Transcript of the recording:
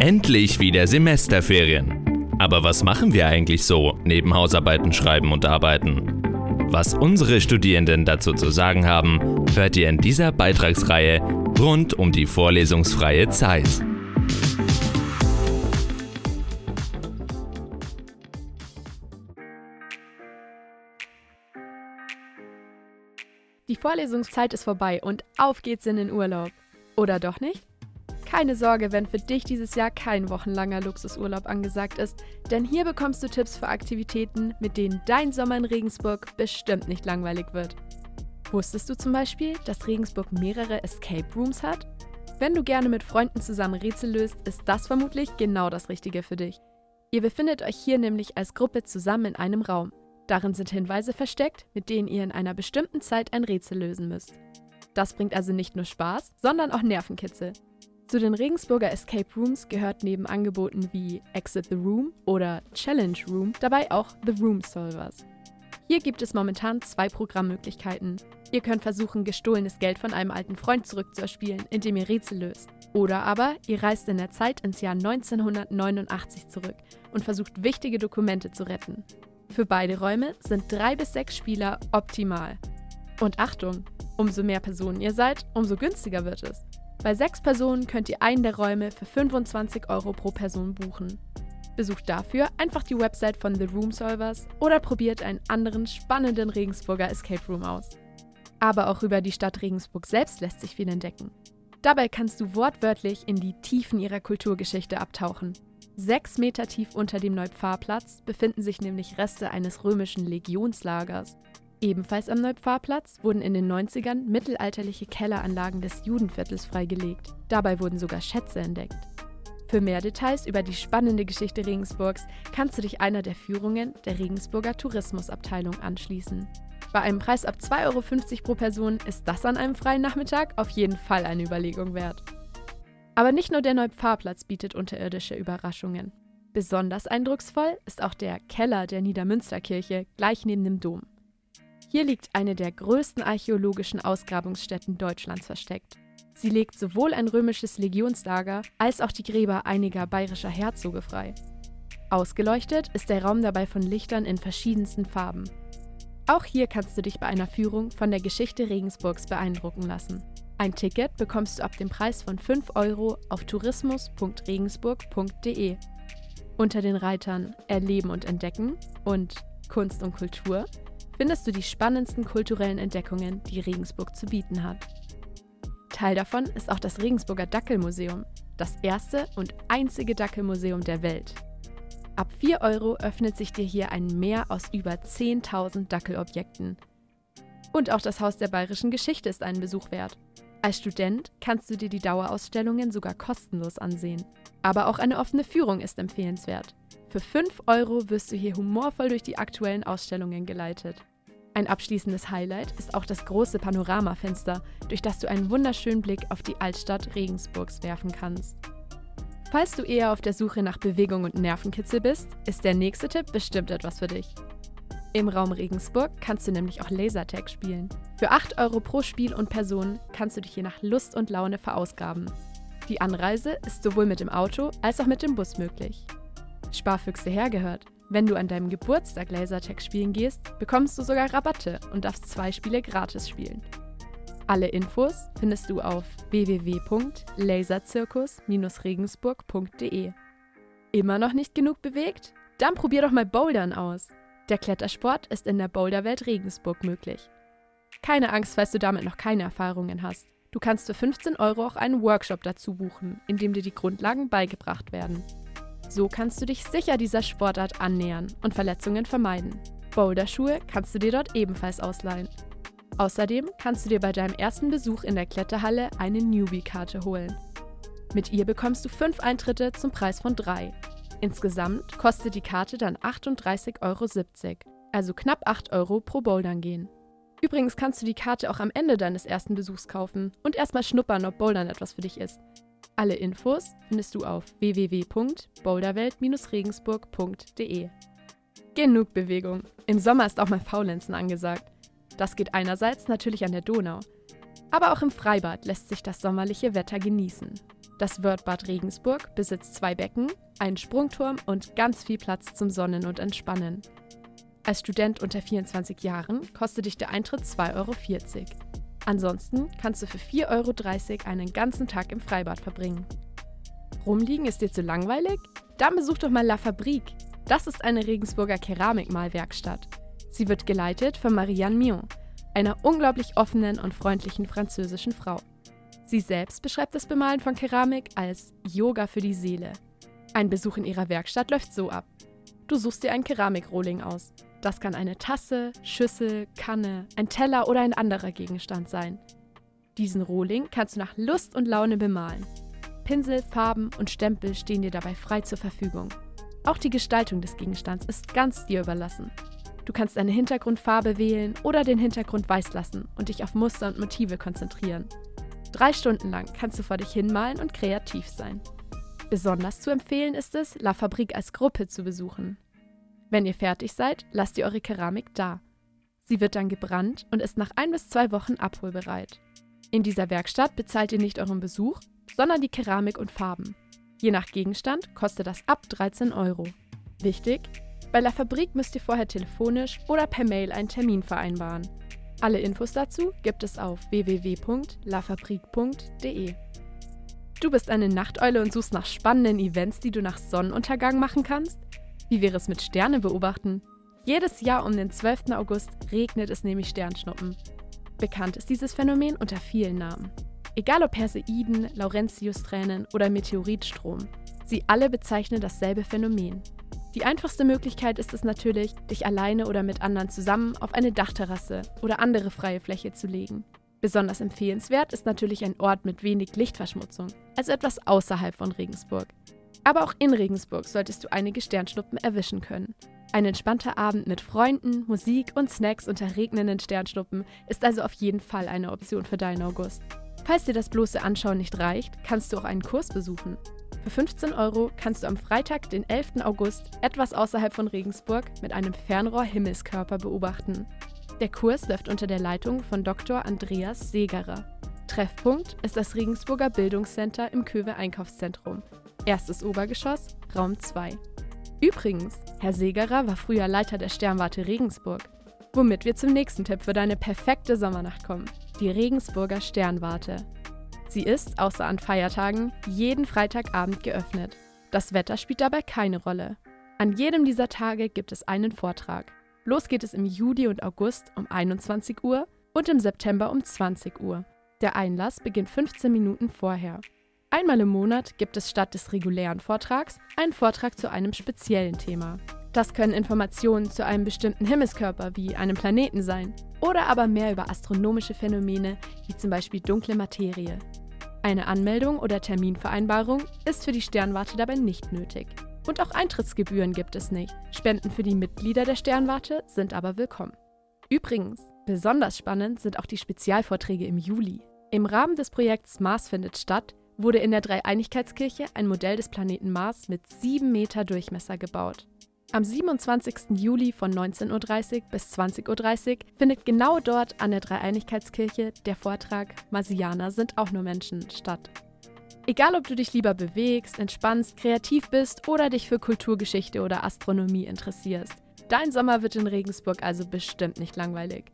Endlich wieder Semesterferien. Aber was machen wir eigentlich so neben Hausarbeiten schreiben und arbeiten? Was unsere Studierenden dazu zu sagen haben, hört ihr in dieser Beitragsreihe rund um die vorlesungsfreie Zeit. Die Vorlesungszeit ist vorbei und auf geht's in den Urlaub. Oder doch nicht? Keine Sorge, wenn für dich dieses Jahr kein wochenlanger Luxusurlaub angesagt ist, denn hier bekommst du Tipps für Aktivitäten, mit denen dein Sommer in Regensburg bestimmt nicht langweilig wird. Wusstest du zum Beispiel, dass Regensburg mehrere Escape Rooms hat? Wenn du gerne mit Freunden zusammen Rätsel löst, ist das vermutlich genau das Richtige für dich. Ihr befindet euch hier nämlich als Gruppe zusammen in einem Raum. Darin sind Hinweise versteckt, mit denen ihr in einer bestimmten Zeit ein Rätsel lösen müsst. Das bringt also nicht nur Spaß, sondern auch Nervenkitzel. Zu den Regensburger Escape Rooms gehört neben Angeboten wie Exit the Room oder Challenge Room dabei auch The Room Solvers. Hier gibt es momentan zwei Programmmöglichkeiten. Ihr könnt versuchen, gestohlenes Geld von einem alten Freund zurückzuerspielen, indem ihr Rätsel löst. Oder aber ihr reist in der Zeit ins Jahr 1989 zurück und versucht wichtige Dokumente zu retten. Für beide Räume sind drei bis sechs Spieler optimal. Und Achtung, umso mehr Personen ihr seid, umso günstiger wird es. Bei sechs Personen könnt ihr einen der Räume für 25 Euro pro Person buchen. Besucht dafür einfach die Website von The Room Solvers oder probiert einen anderen spannenden Regensburger Escape Room aus. Aber auch über die Stadt Regensburg selbst lässt sich viel entdecken. Dabei kannst du wortwörtlich in die Tiefen ihrer Kulturgeschichte abtauchen. Sechs Meter tief unter dem Neupfarrplatz befinden sich nämlich Reste eines römischen Legionslagers. Ebenfalls am Neupfarrplatz wurden in den 90ern mittelalterliche Kelleranlagen des Judenviertels freigelegt. Dabei wurden sogar Schätze entdeckt. Für mehr Details über die spannende Geschichte Regensburgs kannst du dich einer der Führungen der Regensburger Tourismusabteilung anschließen. Bei einem Preis ab 2,50 Euro pro Person ist das an einem freien Nachmittag auf jeden Fall eine Überlegung wert. Aber nicht nur der Neupfarrplatz bietet unterirdische Überraschungen. Besonders eindrucksvoll ist auch der Keller der Niedermünsterkirche gleich neben dem Dom. Hier liegt eine der größten archäologischen Ausgrabungsstätten Deutschlands versteckt. Sie legt sowohl ein römisches Legionslager als auch die Gräber einiger bayerischer Herzoge frei. Ausgeleuchtet ist der Raum dabei von Lichtern in verschiedensten Farben. Auch hier kannst du dich bei einer Führung von der Geschichte Regensburgs beeindrucken lassen. Ein Ticket bekommst du ab dem Preis von 5 Euro auf tourismus.regensburg.de. Unter den Reitern Erleben und Entdecken und Kunst und Kultur findest du die spannendsten kulturellen Entdeckungen, die Regensburg zu bieten hat. Teil davon ist auch das Regensburger Dackelmuseum, das erste und einzige Dackelmuseum der Welt. Ab 4 Euro öffnet sich dir hier ein Meer aus über 10.000 Dackelobjekten. Und auch das Haus der bayerischen Geschichte ist einen Besuch wert. Als Student kannst du dir die Dauerausstellungen sogar kostenlos ansehen. Aber auch eine offene Führung ist empfehlenswert. Für 5 Euro wirst du hier humorvoll durch die aktuellen Ausstellungen geleitet. Ein abschließendes Highlight ist auch das große Panoramafenster, durch das du einen wunderschönen Blick auf die Altstadt Regensburgs werfen kannst. Falls du eher auf der Suche nach Bewegung und Nervenkitzel bist, ist der nächste Tipp bestimmt etwas für dich. Im Raum Regensburg kannst du nämlich auch Lasertag spielen. Für 8 Euro pro Spiel und Person kannst du dich hier nach Lust und Laune verausgaben. Die Anreise ist sowohl mit dem Auto als auch mit dem Bus möglich. Sparfüchse hergehört. Wenn du an deinem Geburtstag Lasertag spielen gehst, bekommst du sogar Rabatte und darfst zwei Spiele gratis spielen. Alle Infos findest du auf www.laserzirkus-regensburg.de. Immer noch nicht genug bewegt? Dann probier doch mal Bouldern aus. Der Klettersport ist in der Boulderwelt Regensburg möglich. Keine Angst, falls du damit noch keine Erfahrungen hast. Du kannst für 15 Euro auch einen Workshop dazu buchen, in dem dir die Grundlagen beigebracht werden. So kannst du dich sicher dieser Sportart annähern und Verletzungen vermeiden. Boulderschuhe kannst du dir dort ebenfalls ausleihen. Außerdem kannst du dir bei deinem ersten Besuch in der Kletterhalle eine Newbie-Karte holen. Mit ihr bekommst du fünf Eintritte zum Preis von drei. Insgesamt kostet die Karte dann 38,70 Euro, also knapp 8 Euro pro Bouldern gehen. Übrigens kannst du die Karte auch am Ende deines ersten Besuchs kaufen und erstmal schnuppern, ob Bouldern etwas für dich ist. Alle Infos findest du auf www.boulderwelt-regensburg.de. Genug Bewegung. Im Sommer ist auch mal Faulenzen angesagt. Das geht einerseits natürlich an der Donau, aber auch im Freibad lässt sich das sommerliche Wetter genießen. Das Wörthbad Regensburg besitzt zwei Becken, einen Sprungturm und ganz viel Platz zum Sonnen und Entspannen. Als Student unter 24 Jahren kostet dich der Eintritt 2,40 Euro. Ansonsten kannst du für 4,30 Euro einen ganzen Tag im Freibad verbringen. Rumliegen ist dir zu langweilig? Dann besuch doch mal La Fabrique. Das ist eine Regensburger Keramikmalwerkstatt. Sie wird geleitet von Marianne Mion, einer unglaublich offenen und freundlichen französischen Frau. Sie selbst beschreibt das Bemalen von Keramik als Yoga für die Seele. Ein Besuch in ihrer Werkstatt läuft so ab. Du suchst dir ein Keramikrohling aus. Das kann eine Tasse, Schüssel, Kanne, ein Teller oder ein anderer Gegenstand sein. Diesen Rohling kannst du nach Lust und Laune bemalen. Pinsel, Farben und Stempel stehen dir dabei frei zur Verfügung. Auch die Gestaltung des Gegenstands ist ganz dir überlassen. Du kannst eine Hintergrundfarbe wählen oder den Hintergrund weiß lassen und dich auf Muster und Motive konzentrieren. Drei Stunden lang kannst du vor dich hinmalen und kreativ sein. Besonders zu empfehlen ist es, La Fabrique als Gruppe zu besuchen. Wenn ihr fertig seid, lasst ihr eure Keramik da. Sie wird dann gebrannt und ist nach ein bis zwei Wochen abholbereit. In dieser Werkstatt bezahlt ihr nicht euren Besuch, sondern die Keramik und Farben. Je nach Gegenstand kostet das ab 13 Euro. Wichtig, bei La Fabrik müsst ihr vorher telefonisch oder per Mail einen Termin vereinbaren. Alle Infos dazu gibt es auf www.lafabrik.de. Du bist eine Nachteule und suchst nach spannenden Events, die du nach Sonnenuntergang machen kannst? Wie wäre es mit Sterne beobachten? Jedes Jahr um den 12. August regnet es nämlich Sternschnuppen. Bekannt ist dieses Phänomen unter vielen Namen. Egal ob Perseiden, Laurentius-Tränen oder Meteoritstrom, sie alle bezeichnen dasselbe Phänomen. Die einfachste Möglichkeit ist es natürlich, dich alleine oder mit anderen zusammen auf eine Dachterrasse oder andere freie Fläche zu legen. Besonders empfehlenswert ist natürlich ein Ort mit wenig Lichtverschmutzung, also etwas außerhalb von Regensburg. Aber auch in Regensburg solltest du einige Sternschnuppen erwischen können. Ein entspannter Abend mit Freunden, Musik und Snacks unter regnenden Sternschnuppen ist also auf jeden Fall eine Option für deinen August. Falls dir das bloße Anschauen nicht reicht, kannst du auch einen Kurs besuchen. Für 15 Euro kannst du am Freitag, den 11. August, etwas außerhalb von Regensburg mit einem Fernrohr Himmelskörper beobachten. Der Kurs läuft unter der Leitung von Dr. Andreas Segerer. Treffpunkt ist das Regensburger Bildungscenter im Köwe Einkaufszentrum. Erstes Obergeschoss, Raum 2. Übrigens, Herr Segerer war früher Leiter der Sternwarte Regensburg. Womit wir zum nächsten Tipp für deine perfekte Sommernacht kommen die Regensburger Sternwarte. Sie ist, außer an Feiertagen, jeden Freitagabend geöffnet. Das Wetter spielt dabei keine Rolle. An jedem dieser Tage gibt es einen Vortrag. Los geht es im Juli und August um 21 Uhr und im September um 20 Uhr. Der Einlass beginnt 15 Minuten vorher. Einmal im Monat gibt es statt des regulären Vortrags einen Vortrag zu einem speziellen Thema. Das können Informationen zu einem bestimmten Himmelskörper wie einem Planeten sein oder aber mehr über astronomische Phänomene wie zum Beispiel dunkle Materie. Eine Anmeldung oder Terminvereinbarung ist für die Sternwarte dabei nicht nötig. Und auch Eintrittsgebühren gibt es nicht. Spenden für die Mitglieder der Sternwarte sind aber willkommen. Übrigens, besonders spannend sind auch die Spezialvorträge im Juli. Im Rahmen des Projekts Mars findet statt wurde in der Dreieinigkeitskirche ein Modell des Planeten Mars mit 7 Meter Durchmesser gebaut. Am 27. Juli von 19.30 Uhr bis 20.30 Uhr findet genau dort an der Dreieinigkeitskirche der Vortrag Marsianer sind auch nur Menschen statt. Egal, ob du dich lieber bewegst, entspannst, kreativ bist oder dich für Kulturgeschichte oder Astronomie interessierst, dein Sommer wird in Regensburg also bestimmt nicht langweilig.